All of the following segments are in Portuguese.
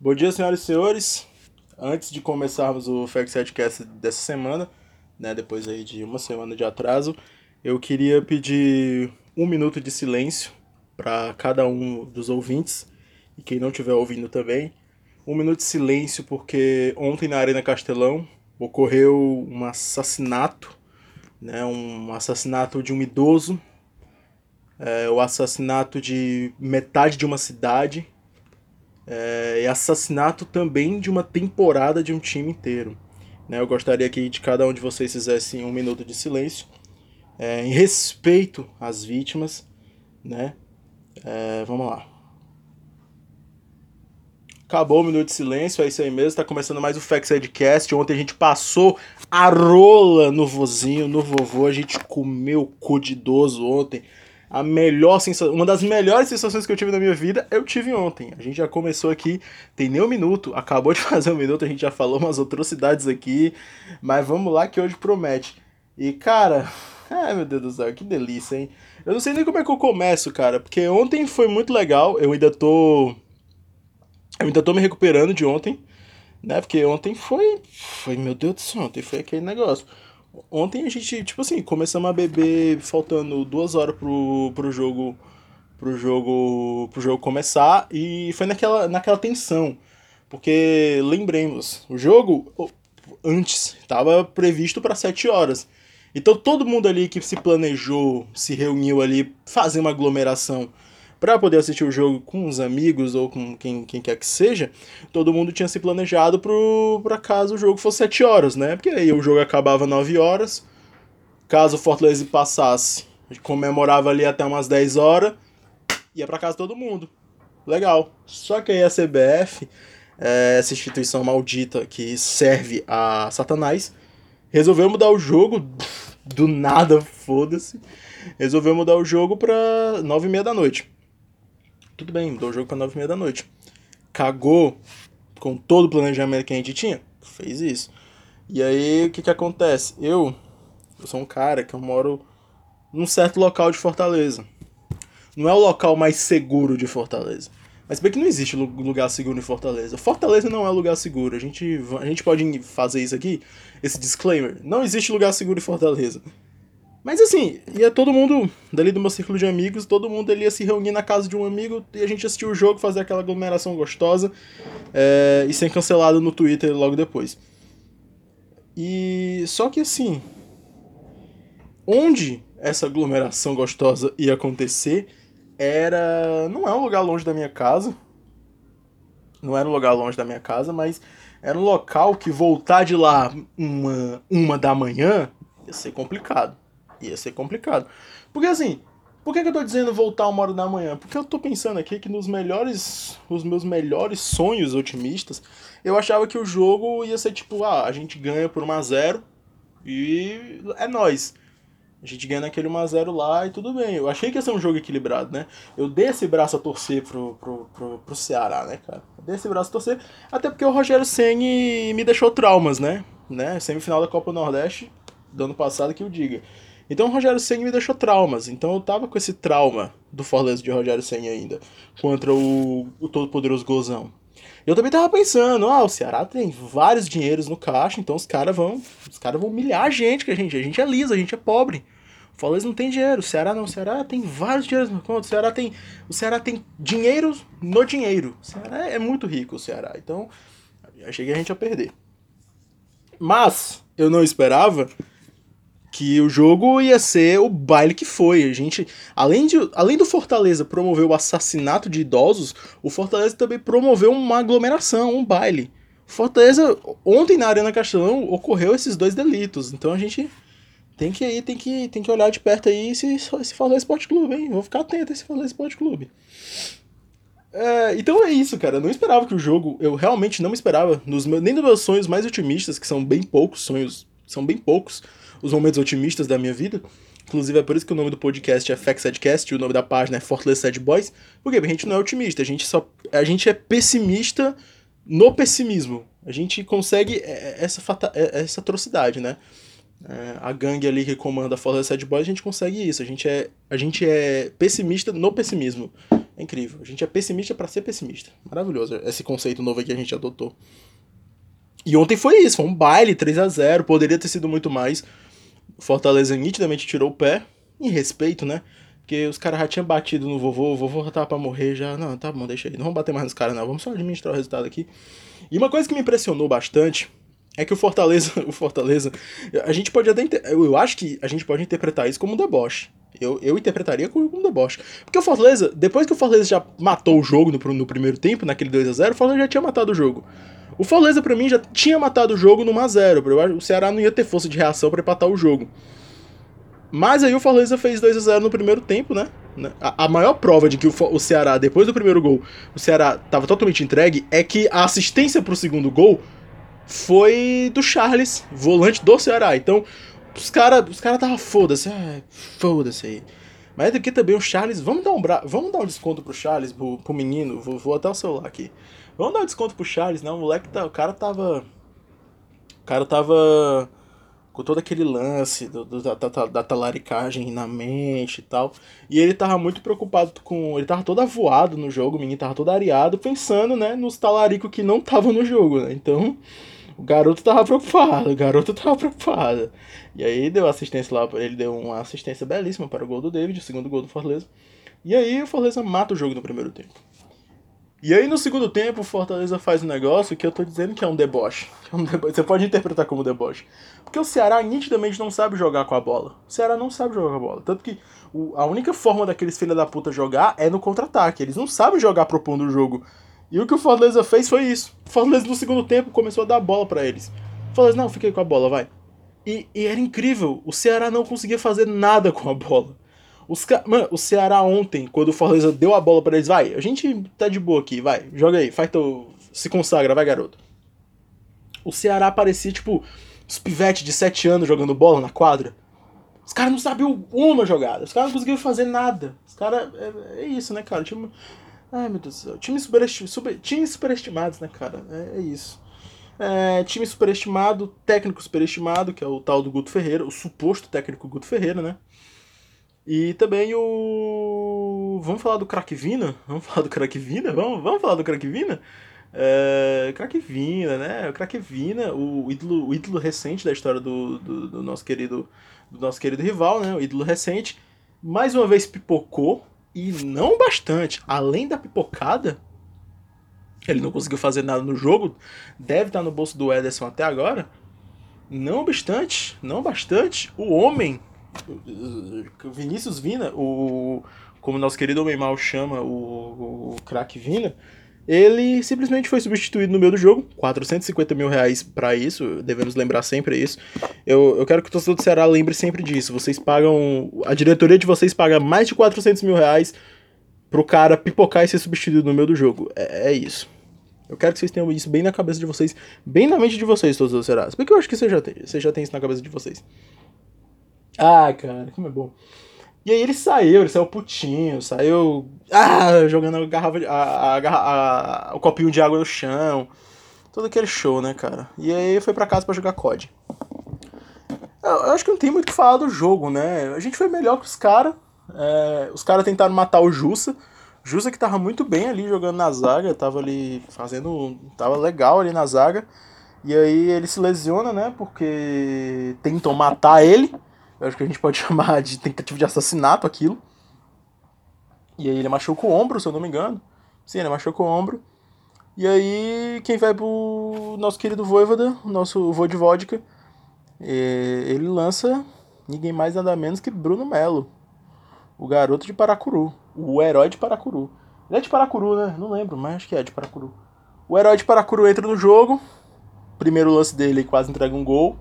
Bom dia, senhoras e senhores. Antes de começarmos o FactSetcast dessa semana, né, depois aí de uma semana de atraso, eu queria pedir um minuto de silêncio para cada um dos ouvintes e quem não estiver ouvindo também. Um minuto de silêncio porque ontem na Arena Castelão ocorreu um assassinato, né, um assassinato de um idoso, é, o assassinato de metade de uma cidade é, e assassinato também de uma temporada de um time inteiro. Né, eu gostaria que de cada um de vocês fizessem um minuto de silêncio é, em respeito às vítimas, né? É, vamos lá. Acabou o minuto de silêncio, é isso aí mesmo. Tá começando mais o Factsidecast. Ontem a gente passou a rola no vozinho, no vovô. A gente comeu cu de idoso ontem. A melhor sensação, uma das melhores sensações que eu tive na minha vida, eu tive ontem. A gente já começou aqui, tem nem um minuto, acabou de fazer um minuto, a gente já falou umas atrocidades aqui, mas vamos lá que hoje promete. E cara, ai meu Deus do céu, que delícia, hein? Eu não sei nem como é que eu começo, cara, porque ontem foi muito legal, eu ainda tô. Eu ainda tô me recuperando de ontem, né? Porque ontem foi. Foi, meu Deus do céu, ontem foi aquele negócio. Ontem a gente, tipo assim, começamos a beber faltando duas horas pro, pro jogo. Pro jogo. Pro jogo começar. E foi naquela, naquela tensão. Porque lembremos, o jogo antes estava previsto para 7 horas. Então todo mundo ali que se planejou, se reuniu ali, fazer uma aglomeração para poder assistir o jogo com os amigos ou com quem, quem quer que seja, todo mundo tinha se planejado para caso o jogo fosse 7 horas, né? Porque aí o jogo acabava 9 horas, caso o Fortaleza passasse, comemorava ali até umas 10 horas, ia para casa todo mundo. Legal. Só que aí a CBF, é, essa instituição maldita que serve a Satanás, resolveu mudar o jogo do nada, foda-se. Resolveu mudar o jogo pra 9 e meia da noite. Tudo bem, mudou o jogo pra 9 e meia da noite. Cagou com todo o planejamento que a gente tinha? Fez isso. E aí, o que que acontece? Eu, eu sou um cara que eu moro num certo local de Fortaleza. Não é o local mais seguro de Fortaleza. Mas bem que não existe lugar seguro em Fortaleza. Fortaleza não é lugar seguro. A gente, a gente pode fazer isso aqui, esse disclaimer. Não existe lugar seguro em Fortaleza. Mas assim, ia todo mundo, dali do meu círculo de amigos, todo mundo ele ia se reunir na casa de um amigo e a gente assistia o jogo, fazer aquela aglomeração gostosa é, e ser cancelado no Twitter logo depois. E só que assim, onde essa aglomeração gostosa ia acontecer era. Não é um lugar longe da minha casa. Não era um lugar longe da minha casa, mas era um local que voltar de lá uma, uma da manhã ia ser complicado ia ser complicado. Porque assim, por que, que eu tô dizendo voltar uma hora da manhã? Porque eu tô pensando aqui que nos melhores. Os meus melhores sonhos otimistas, eu achava que o jogo ia ser tipo, ah, a gente ganha por 1x0 e é nós. A gente ganha naquele 1x0 lá e tudo bem. Eu achei que ia ser um jogo equilibrado, né? Eu dei esse braço a torcer pro, pro, pro, pro Ceará, né, cara? Eu dei esse braço a torcer, até porque o Rogério Senni me deixou traumas, né? né? Semifinal da Copa Nordeste do ano passado que eu diga. Então o Rogério Senna me deixou traumas. Então eu tava com esse trauma do Fortaleza de Rogério Senna ainda, contra o, o todo-poderoso Gozão. Eu também tava pensando, ah, o Ceará tem vários dinheiros no caixa, então os caras vão, os caras vão humilhar a gente, que a gente, a gente é liso, a gente é pobre. O Fortaleza não tem dinheiro, o Ceará não, o Ceará tem vários dinheiros no conta, o Ceará tem, o Ceará tem dinheiro no dinheiro. O Ceará é muito rico, o Ceará. Então, achei que a gente ia perder. Mas eu não esperava que o jogo ia ser o baile que foi. A gente, além, de, além do Fortaleza promover o assassinato de idosos, o Fortaleza também promoveu uma aglomeração, um baile. Fortaleza, ontem na Arena Castelão ocorreu esses dois delitos. Então a gente tem que ir, tem que, tem que olhar de perto aí esse, esse Fortaleza Esporte Clube, hein? Vou ficar atento esse Fortaleza Esporte Clube. É, então é isso, cara. Eu não esperava que o jogo. Eu realmente não esperava. Nos meus, nem nos meus sonhos mais otimistas, que são bem poucos sonhos. São bem poucos os momentos otimistas da minha vida. Inclusive é por isso que o nome do podcast é Factsadcast e o nome da página é Fortaleza Sad Boys. Porque a gente não é otimista, a gente só a gente é pessimista no pessimismo. A gente consegue é, é, essa fata, é, essa atrocidade, né? a gangue ali que comanda a Fortaleza Sad Boys, a gente consegue isso. A gente é a gente é pessimista no pessimismo. É incrível. A gente é pessimista para ser pessimista. Maravilhoso esse conceito novo que a gente adotou. E ontem foi isso, foi um baile 3 a 0 poderia ter sido muito mais. Fortaleza nitidamente tirou o pé, em respeito, né? Porque os caras já tinham batido no vovô, o vovô já tava pra morrer já. Não, tá bom, deixa aí. Não vamos bater mais nos caras, não. Vamos só administrar o resultado aqui. E uma coisa que me impressionou bastante é que o Fortaleza. O Fortaleza. A gente pode até. Eu acho que a gente pode interpretar isso como um deboche. Eu, eu interpretaria como um deboche. Porque o Fortaleza, depois que o Fortaleza já matou o jogo no, no primeiro tempo, naquele 2 a 0 o Fortaleza já tinha matado o jogo. O Fortaleza, para mim, já tinha matado o jogo no 1x0. O Ceará não ia ter força de reação para empatar o jogo. Mas aí o Fortaleza fez 2 a 0 no primeiro tempo, né? A, a maior prova de que o, o, Ceará, depois do primeiro gol, o Ceará estava totalmente entregue é que a assistência pro segundo gol foi do Charles, volante do Ceará. Então, os caras os cara tava foda-se, ah, foda-se aí. Mas aqui também o Charles, vamos dar um bra... vamos dar um desconto pro Charles, pro, pro menino, vou, vou até o celular aqui. Vamos dar um desconto pro Charles, né? O moleque tá, o cara tava o cara tava com todo aquele lance do, do da, da, da, talaricagem na mente e tal. E ele tava muito preocupado com. Ele tava todo avoado no jogo, o menino tava todo areado, pensando, né, nos talaricos que não estavam no jogo, né? Então, o garoto tava preocupado, o garoto tava preocupado. E aí deu assistência lá, ele deu uma assistência belíssima para o gol do David, o segundo gol do Fortaleza. E aí o Fortaleza mata o jogo no primeiro tempo. E aí no segundo tempo o Fortaleza faz um negócio que eu tô dizendo que é um deboche. É um deboche. Você pode interpretar como deboche. Porque o Ceará nitidamente não sabe jogar com a bola. O Ceará não sabe jogar com a bola. Tanto que o, a única forma daqueles filha da puta jogar é no contra-ataque. Eles não sabem jogar propondo o jogo. E o que o Fortaleza fez foi isso. O Fortaleza no segundo tempo começou a dar a bola para eles. Fortaleza, não, fiquei com a bola, vai. E, e era incrível. O Ceará não conseguia fazer nada com a bola. Os ca... Mano, o Ceará ontem, quando o Fortaleza deu a bola para eles, vai, a gente tá de boa aqui, vai, joga aí, faz teu. Se consagra, vai, garoto. O Ceará parecia, tipo, os pivetes de 7 anos jogando bola na quadra. Os caras não sabiam uma jogada, os caras não conseguiram fazer nada. Os caras. É, é, isso, né, cara? Time... Ai, meu Deus do céu. Time superestim... super... Times superestimados, né, cara? É, é isso. É, time superestimado, técnico superestimado, que é o tal do Guto Ferreira, o suposto técnico Guto Ferreira, né? E também o. Vamos falar do Crack Vina? Vamos falar do Crack Vina? Vamos, vamos falar do Crack Vina? É, Crack Vina, né? O Crack Vina, o ídolo, o ídolo recente da história do, do, do, nosso querido do nosso querido rival, né? O ídolo recente, mais uma vez pipocou e não bastante. Além da pipocada, ele não conseguiu fazer nada no jogo, deve estar no bolso do Ederson até agora. Não obstante, não bastante, o homem Vinícius Vina, o, como nosso querido homem mal chama o, o craque Vina, ele simplesmente foi substituído no meio do jogo, 450 mil reais para isso, devemos lembrar sempre isso. Eu, eu quero que o torcedor do Ceará lembre sempre disso. Vocês pagam, a diretoria de vocês paga mais de 400 mil reais pro cara pipocar e ser substituído no meio do jogo. É, é isso. Eu quero que vocês tenham isso bem na cabeça de vocês, bem na mente de vocês, todos os Ceará. Porque eu acho que você já tem, você já tem isso na cabeça de vocês. Ah, cara, como é bom. E aí ele saiu, ele saiu putinho, saiu ah, jogando a garrafa, a, a, a, o copinho de água no chão. Todo aquele show, né, cara? E aí foi pra casa para jogar COD. Eu, eu, acho que não tem muito o que falar do jogo, né? A gente foi melhor que os caras. É, os caras tentaram matar o Jussa. Jussa que tava muito bem ali jogando na zaga, tava ali fazendo. tava legal ali na zaga. E aí ele se lesiona, né? Porque tentam matar ele. Eu acho que a gente pode chamar de tentativa de assassinato aquilo. E aí ele machuca o ombro, se eu não me engano. Sim, ele machuca o ombro. E aí quem vai pro nosso querido Voivoda, o nosso vô de vodka, ele lança ninguém mais nada menos que Bruno Melo. O garoto de Paracuru. O herói de Paracuru. Ele é de Paracuru, né? Não lembro, mas acho que é de Paracuru. O herói de Paracuru entra no jogo. Primeiro lance dele quase entrega um gol.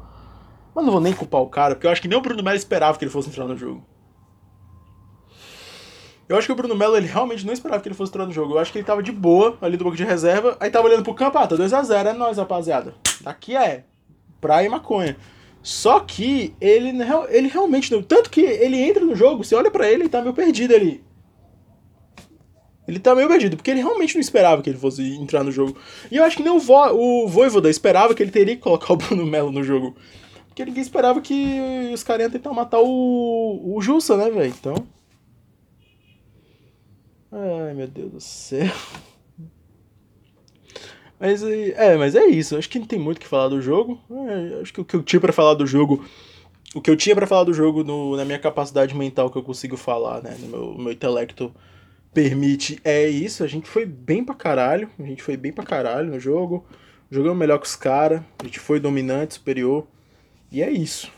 Mas não vou nem culpar o cara, porque eu acho que nem o Bruno Melo esperava que ele fosse entrar no jogo. Eu acho que o Bruno Melo ele realmente não esperava que ele fosse entrar no jogo. Eu acho que ele tava de boa ali do banco de reserva, aí tava olhando pro campo, ah, tá 2x0, é nóis, rapaziada. Daqui é praia e maconha. Só que ele, ele realmente não. Tanto que ele entra no jogo, você olha para ele e tá meio perdido ali. Ele tá meio perdido, porque ele realmente não esperava que ele fosse entrar no jogo. E eu acho que nem o, Vo, o Voivoda esperava que ele teria que colocar o Bruno Melo no jogo. Porque ninguém esperava que os caras iam tentar matar o, o Jussa, né, velho? Então. Ai, meu Deus do céu. Mas é, mas é isso. Acho que não tem muito o que falar do jogo. É, acho que o que eu tinha para falar do jogo, o que eu tinha para falar do jogo no, na minha capacidade mental que eu consigo falar, né, no meu, meu intelecto permite, é isso. A gente foi bem pra caralho. A gente foi bem pra caralho no jogo. Jogamos melhor que os caras. A gente foi dominante, superior. E é isso.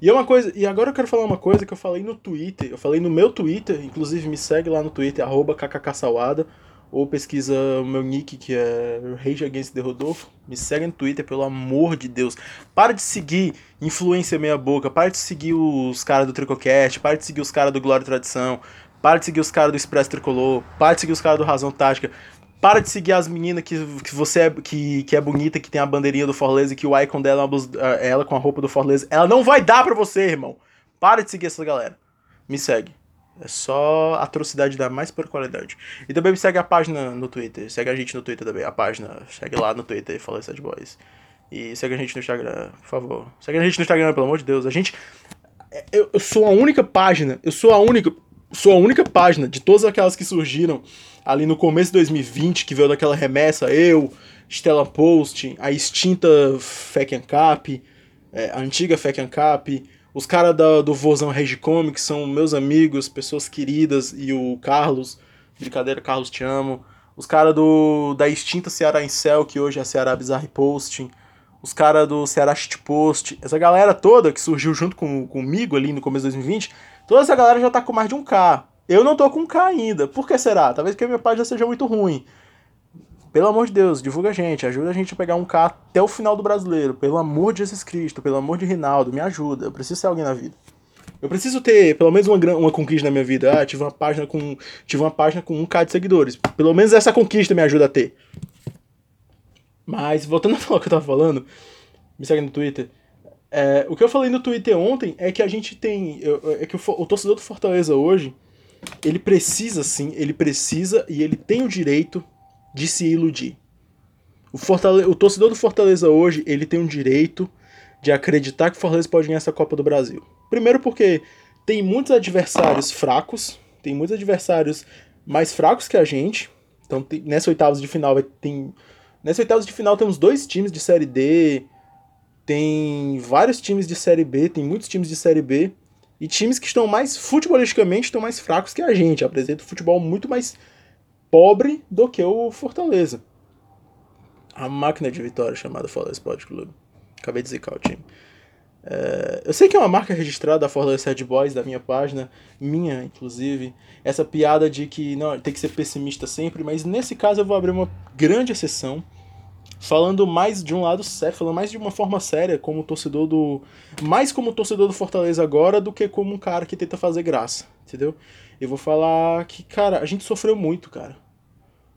E é uma coisa, e agora eu quero falar uma coisa que eu falei no Twitter, eu falei no meu Twitter, inclusive me segue lá no Twitter, arroba kkksawada ou pesquisa o meu nick, que é Rage Against the Rodolfo. Me segue no Twitter, pelo amor de Deus. Para de seguir Influência Meia Boca, para de seguir os caras do Tricocast, para de seguir os caras do Glória e Tradição, para de seguir os caras do Expresso Tricolor, para de seguir os caras do Razão Tática. Para de seguir as meninas que, que você é, que, que é bonita, que tem a bandeirinha do Fortaleza que o icon dela é ela com a roupa do Fortaleza. Ela não vai dar pra você, irmão. Para de seguir essa galera. Me segue. É só atrocidade da mais pura qualidade. E também me segue a página no Twitter. Segue a gente no Twitter também. A página. Segue lá no Twitter, Fala Sad Boys. E segue a gente no Instagram, por favor. Segue a gente no Instagram, pelo amor de Deus. A gente. Eu, eu sou a única página. Eu sou a única. Sou a única página de todas aquelas que surgiram ali no começo de 2020, que veio daquela remessa, eu, Stella Post, a extinta Fec Cap, é, a antiga Fec Cap, os caras do Vozão Regicom, que são meus amigos, pessoas queridas, e o Carlos, brincadeira, Carlos, te amo. Os caras da extinta Ceará Incel, que hoje é a Ceará Bizarre Posting. Os caras do Ceará Shitpost. Essa galera toda que surgiu junto com, comigo ali no começo de 2020, toda essa galera já tá com mais de um K. Eu não tô com K ainda. Por que será? Talvez porque a minha página seja muito ruim. Pelo amor de Deus, divulga a gente, ajuda a gente a pegar um K até o final do brasileiro. Pelo amor de Jesus Cristo, pelo amor de Rinaldo, me ajuda. Eu preciso ser alguém na vida. Eu preciso ter pelo menos uma, uma conquista na minha vida. Ah, tive uma página com. Tive uma página com um K de seguidores. Pelo menos essa conquista me ajuda a ter. Mas, voltando a falar o que eu tava falando, me segue no Twitter. É, o que eu falei no Twitter ontem é que a gente tem. É que o, o torcedor do Fortaleza hoje, ele precisa sim, ele precisa e ele tem o direito de se iludir. O, o torcedor do Fortaleza hoje, ele tem um direito de acreditar que o Fortaleza pode ganhar essa Copa do Brasil. Primeiro porque tem muitos adversários fracos, tem muitos adversários mais fracos que a gente. Então tem, nessa oitavas de final tem nessa oitavas de final temos dois times de série D, tem vários times de série B, tem muitos times de série B e times que estão mais futebolisticamente estão mais fracos que a gente, apresentam futebol muito mais pobre do que o Fortaleza. A máquina de vitória chamada Fortaleza Sport Clube. Acabei de zicar o time. É, eu sei que é uma marca registrada da Fortaleza Sad Boys, da minha página, minha inclusive, essa piada de que não tem que ser pessimista sempre, mas nesse caso eu vou abrir uma grande exceção, falando mais de um lado sério, falando mais de uma forma séria, como torcedor do. Mais como torcedor do Fortaleza agora do que como um cara que tenta fazer graça, entendeu? Eu vou falar que, cara, a gente sofreu muito, cara.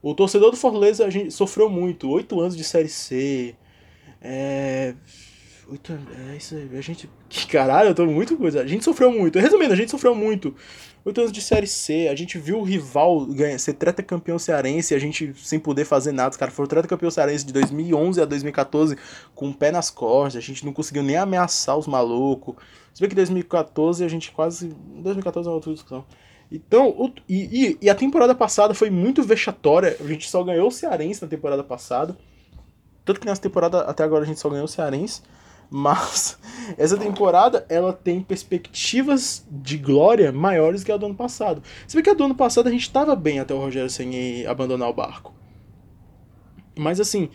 O torcedor do Fortaleza a gente sofreu muito. Oito anos de Série C. É. Oito É isso aí. A gente. Que caralho, eu tô muito coisa. A gente sofreu muito. Resumindo, a gente sofreu muito. Oito anos de Série C. A gente viu o rival ganhar, ser treta campeão cearense. A gente sem poder fazer nada. Os caras foram treta campeão cearense de 2011 a 2014 com o pé nas costas. A gente não conseguiu nem ameaçar os malucos. Se bem que em 2014 a gente quase. 2014 é outra discussão. Então, o, e, e, a temporada passada foi muito vexatória. A gente só ganhou o Cearense na temporada passada. Tanto que nessa temporada até agora a gente só ganhou o Cearense. Mas essa temporada ela tem perspectivas de glória maiores que a do ano passado. Você vê que a do ano passado a gente estava bem até o Rogério sem abandonar o barco. Mas assim,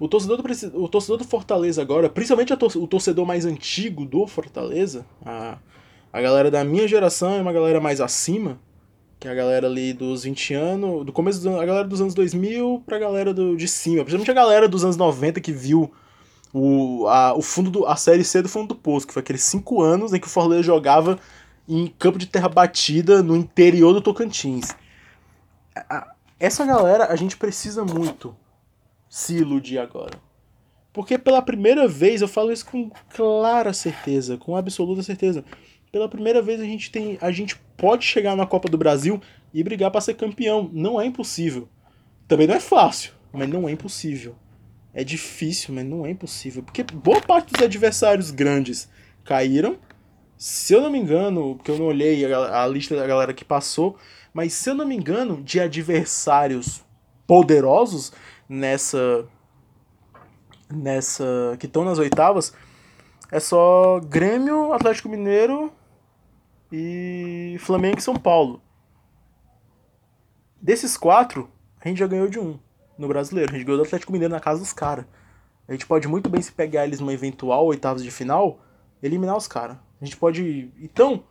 o torcedor do, o torcedor do Fortaleza agora, principalmente o torcedor mais antigo do Fortaleza, a a galera da minha geração é uma galera mais acima, que é a galera ali dos 20 anos, do começo do, a galera dos anos 2000 pra galera do, de cima, principalmente a galera dos anos 90 que viu o, a, o fundo do, a série C do fundo do poço, que foi aqueles 5 anos em que o Fortaleza jogava em campo de terra batida no interior do Tocantins. Essa galera a gente precisa muito se iludir agora. Porque pela primeira vez, eu falo isso com clara certeza, com absoluta certeza pela primeira vez a gente tem, a gente pode chegar na Copa do Brasil e brigar para ser campeão. Não é impossível. Também não é fácil, mas não é impossível. É difícil, mas não é impossível, porque boa parte dos adversários grandes caíram. Se eu não me engano, porque eu não olhei a, a lista da galera que passou, mas se eu não me engano, de adversários poderosos nessa nessa que estão nas oitavas, é só Grêmio, Atlético Mineiro e Flamengo e São Paulo. Desses quatro, a gente já ganhou de um no brasileiro. A gente ganhou do Atlético Mineiro na casa dos caras. A gente pode muito bem se pegar eles numa eventual oitavas de final, eliminar os caras. A gente pode. Então.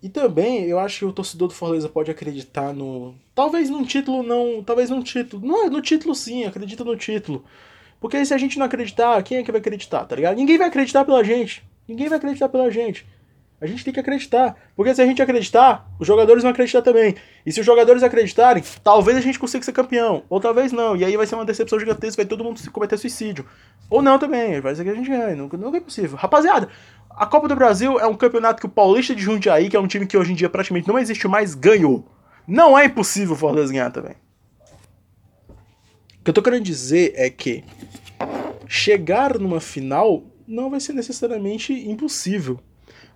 E também eu acho que o torcedor do Fortaleza pode acreditar no. Talvez num título não. Talvez num título. Não, é no título sim, acredita no título. Porque se a gente não acreditar, quem é que vai acreditar, tá ligado? Ninguém vai acreditar pela gente. Ninguém vai acreditar pela gente. A gente tem que acreditar. Porque se a gente acreditar, os jogadores vão acreditar também. E se os jogadores acreditarem, talvez a gente consiga ser campeão. Ou talvez não. E aí vai ser uma decepção gigantesca, vai todo mundo se cometer suicídio. Ou não também. Vai ser que a gente ganhe. Nunca, nunca é possível. Rapaziada, a Copa do Brasil é um campeonato que o Paulista de Jundiaí, que é um time que hoje em dia praticamente não existe mais, ganhou. Não é impossível o Fortaleza ganhar também. O que eu tô querendo dizer é que chegar numa final não vai ser necessariamente impossível.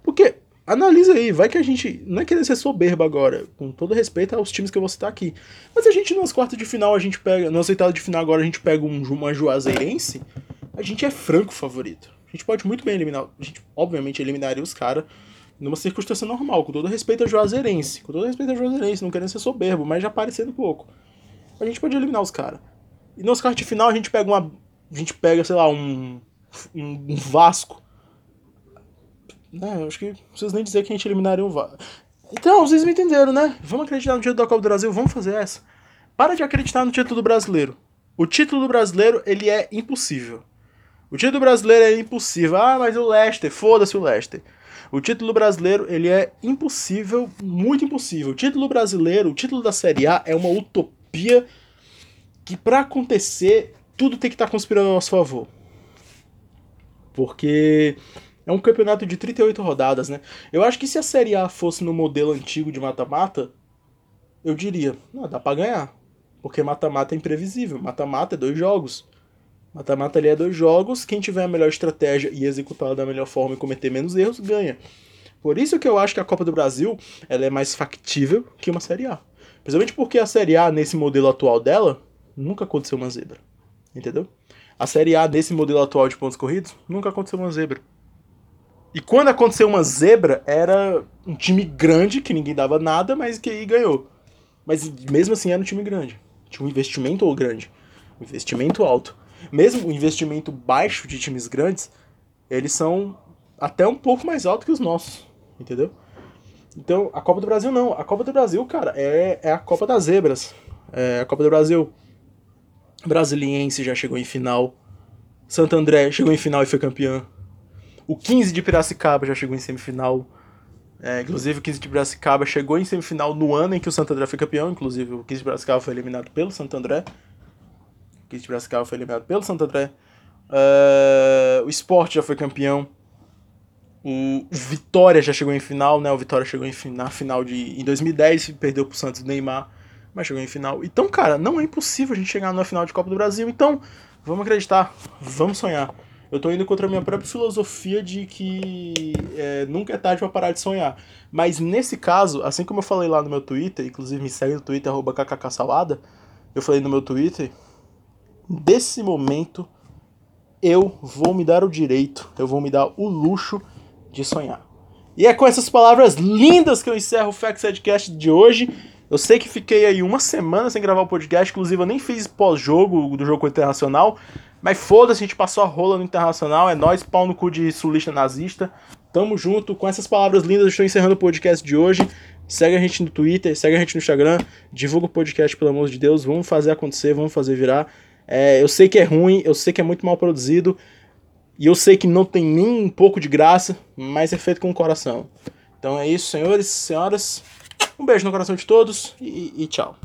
Porque, analisa aí, vai que a gente. Não é querer ser soberba agora, com todo respeito aos times que eu vou citar aqui. Mas a gente nas quartas de final, a gente pega. Nas oitavas de final agora a gente pega um, uma Juazeirense, a gente é franco favorito. A gente pode muito bem eliminar. A gente, obviamente, eliminaria os caras numa circunstância normal, com todo respeito a Juazeirense. Com todo respeito a Juazeirense, não querendo ser soberbo, mas já parecendo pouco. A gente pode eliminar os caras. E nos quartos de final a gente pega uma. A gente pega, sei lá. Um, um Vasco né, acho que não preciso nem dizer que a gente eliminaria um VAR. Então, vocês me entenderam, né? Vamos acreditar no título da Copa do Brasil, vamos fazer essa. Para de acreditar no título do brasileiro. O título do brasileiro, ele é impossível. O título brasileiro é impossível. Ah, mas o Leicester, foda-se o Leicester. O título brasileiro, ele é impossível, muito impossível. O título brasileiro, o título da Série A é uma utopia que para acontecer, tudo tem que estar tá conspirando a nosso favor. Porque é um campeonato de 38 rodadas, né? Eu acho que se a Série A fosse no modelo antigo de mata-mata, eu diria, não, dá pra ganhar. Porque mata-mata é imprevisível. Mata-mata é dois jogos. Mata-mata ali é dois jogos. Quem tiver a melhor estratégia e executar da melhor forma e cometer menos erros, ganha. Por isso que eu acho que a Copa do Brasil ela é mais factível que uma Série A. Principalmente porque a Série A, nesse modelo atual dela, nunca aconteceu uma zebra. Entendeu? A Série A, nesse modelo atual de pontos corridos, nunca aconteceu uma zebra. E quando aconteceu uma zebra, era um time grande, que ninguém dava nada, mas que aí ganhou. Mas mesmo assim era um time grande. Tinha um investimento grande. Um investimento alto. Mesmo o investimento baixo de times grandes, eles são até um pouco mais altos que os nossos. Entendeu? Então, a Copa do Brasil não. A Copa do Brasil, cara, é, é a Copa das Zebras. É a Copa do Brasil. Brasiliense já chegou em final. Santo André chegou em final e foi campeão. O 15 de Piracicaba já chegou em semifinal. É, inclusive, o 15 de Piracicaba chegou em semifinal no ano em que o Santo André foi campeão. Inclusive, o 15 de Piracicaba foi eliminado pelo Santo André. O 15 de Piracicaba foi eliminado pelo Santo André. Uh, o Sport já foi campeão. O Vitória já chegou em final, né? O Vitória chegou em, na final de em 2010, perdeu pro Santos do Neymar, mas chegou em final. Então, cara, não é impossível a gente chegar na final de Copa do Brasil. Então, vamos acreditar, vamos sonhar eu tô indo contra a minha própria filosofia de que é, nunca é tarde para parar de sonhar. Mas nesse caso, assim como eu falei lá no meu Twitter, inclusive me segue no Twitter, arroba eu falei no meu Twitter, desse momento eu vou me dar o direito, eu vou me dar o luxo de sonhar. E é com essas palavras lindas que eu encerro o Facts Headcast de hoje. Eu sei que fiquei aí uma semana sem gravar o podcast, inclusive eu nem fiz pós-jogo do jogo internacional, mas foda-se, a gente passou a rola no Internacional, é nós, pau no cu de sulista nazista. Tamo junto, com essas palavras lindas, eu estou encerrando o podcast de hoje. Segue a gente no Twitter, segue a gente no Instagram, divulga o podcast, pelo amor de Deus, vamos fazer acontecer, vamos fazer virar. É, eu sei que é ruim, eu sei que é muito mal produzido, e eu sei que não tem nem um pouco de graça, mas é feito com o coração. Então é isso, senhores, senhoras. Um beijo no coração de todos e, e tchau.